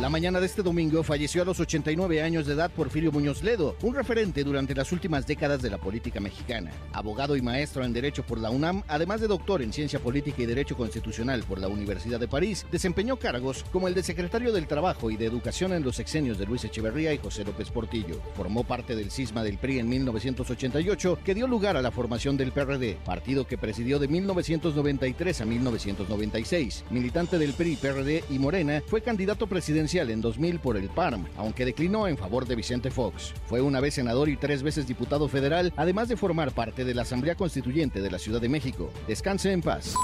La mañana de este domingo falleció a los 89 años de edad Porfirio Muñoz Ledo, un referente durante las últimas décadas de la política mexicana. Abogado y maestro en Derecho por la UNAM, además de doctor en Ciencia Política y Derecho Constitucional por la Universidad de París, desempeñó cargos como el de secretario del Trabajo y de Educación en los sexenios de Luis Echeverría y José López Portillo. Formó parte del cisma del PRI en 1988, que dio lugar a la formación del PRD, partido que presidió de 1993 a 1996. Militante del PRI, PRD y Morena, fue candidato presidencial en 2000 por el PARM, aunque declinó en favor de Vicente Fox. Fue una vez senador y tres veces diputado federal, además de formar parte de la Asamblea Constituyente de la Ciudad de México. Descanse en paz.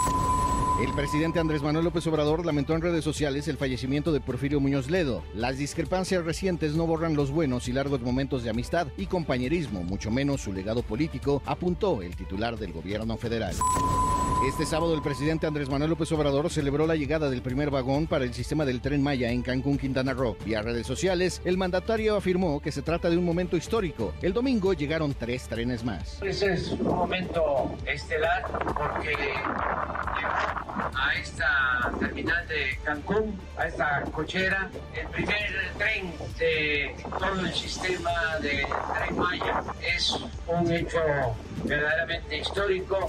El presidente Andrés Manuel López Obrador lamentó en redes sociales el fallecimiento de Porfirio Muñoz Ledo. Las discrepancias recientes no borran los buenos y largos momentos de amistad y compañerismo, mucho menos su legado político, apuntó el titular del gobierno federal. Este sábado el presidente Andrés Manuel López Obrador celebró la llegada del primer vagón para el sistema del tren Maya en Cancún, Quintana Roo. Vía redes sociales, el mandatario afirmó que se trata de un momento histórico. El domingo llegaron tres trenes más. Ese es un momento estelar porque a esta terminal de Cancún, a esta cochera, el primer tren de todo el sistema de tren Maya. Es un hecho verdaderamente histórico.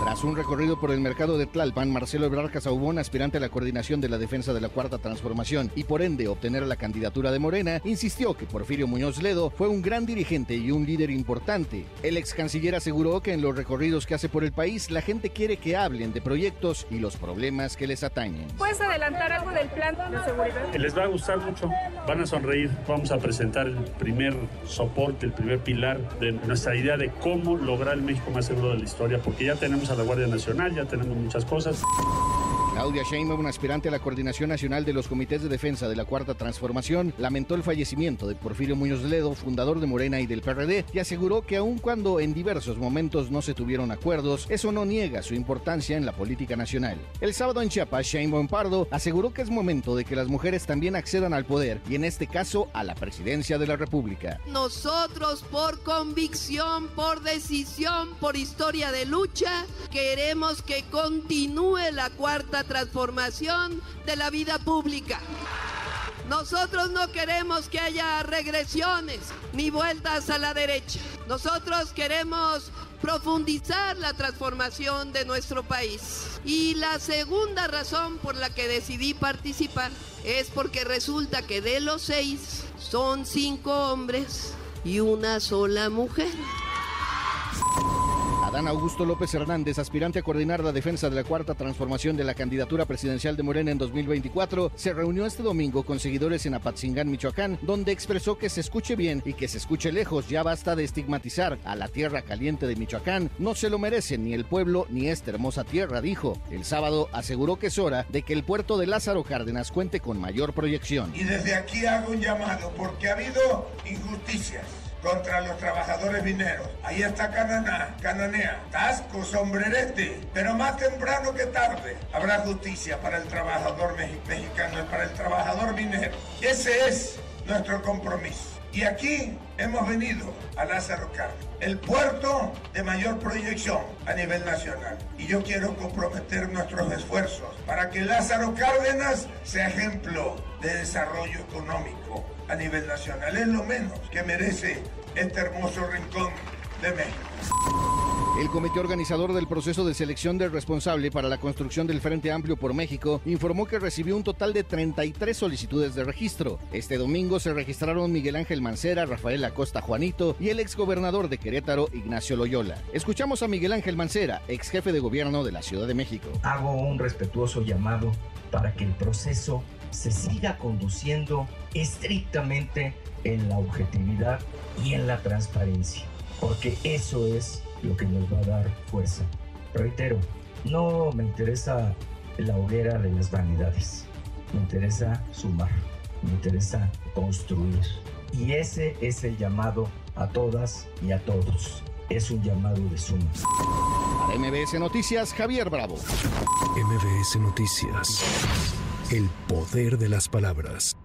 Tras un recorrido por el mercado de Tlalpan, Marcelo Ebrard Casaubón, aspirante a la coordinación de la defensa de la Cuarta Transformación y por ende obtener la candidatura de Morena, insistió que Porfirio Muñoz Ledo fue un gran dirigente y un líder importante. El ex canciller aseguró que en los recorridos que hace por el país, la gente quiere que hablen de proyectos y los problemas que les atañen. ¿Puedes adelantar algo del plan de seguridad? Les va a gustar mucho, van a sonreír. Vamos a presentar el primer soporte, el primer pilar de nuestra idea de cómo lograr el México más seguro de la historia, porque ya tenemos a la Guardia Nacional, ya tenemos muchas cosas. Claudia Sheinbaum, aspirante a la Coordinación Nacional de los Comités de Defensa de la Cuarta Transformación, lamentó el fallecimiento de Porfirio Muñoz Ledo, fundador de Morena y del PRD, y aseguró que aun cuando en diversos momentos no se tuvieron acuerdos, eso no niega su importancia en la política nacional. El sábado en Chiapas, Sheinbaum Pardo aseguró que es momento de que las mujeres también accedan al poder y en este caso a la presidencia de la República. Nosotros por convicción, por decisión, por historia de lucha, queremos que continúe la Cuarta transformación de la vida pública. Nosotros no queremos que haya regresiones ni vueltas a la derecha. Nosotros queremos profundizar la transformación de nuestro país. Y la segunda razón por la que decidí participar es porque resulta que de los seis son cinco hombres y una sola mujer. Adán Augusto López Hernández, aspirante a coordinar la defensa de la cuarta transformación de la candidatura presidencial de Morena en 2024, se reunió este domingo con seguidores en Apatzingán, Michoacán, donde expresó que se escuche bien y que se escuche lejos. Ya basta de estigmatizar a la tierra caliente de Michoacán. No se lo merecen ni el pueblo ni esta hermosa tierra, dijo. El sábado aseguró que es hora de que el puerto de Lázaro Cárdenas cuente con mayor proyección. Y desde aquí hago un llamado porque ha habido injusticias contra los trabajadores mineros. Ahí está Cananá, Cananea, Tasco, Sombrerete. Pero más temprano que tarde habrá justicia para el trabajador mexicano y para el trabajador minero. Ese es nuestro compromiso. Y aquí hemos venido a Lázaro Cárdenas, el puerto de mayor proyección a nivel nacional. Y yo quiero comprometer nuestros esfuerzos para que Lázaro Cárdenas sea ejemplo de desarrollo económico a nivel nacional. Es lo menos que merece este hermoso rincón de México. El comité organizador del proceso de selección del responsable para la construcción del Frente Amplio por México informó que recibió un total de 33 solicitudes de registro. Este domingo se registraron Miguel Ángel Mancera, Rafael Acosta Juanito y el exgobernador de Querétaro, Ignacio Loyola. Escuchamos a Miguel Ángel Mancera, ex jefe de gobierno de la Ciudad de México. Hago un respetuoso llamado para que el proceso se siga conduciendo estrictamente en la objetividad y en la transparencia, porque eso es lo que nos va a dar fuerza. Reitero, no me interesa la hoguera de las vanidades, me interesa sumar, me interesa construir. Y ese es el llamado a todas y a todos. Es un llamado de suma. Para MBS Noticias, Javier Bravo. MBS Noticias. El poder de las palabras.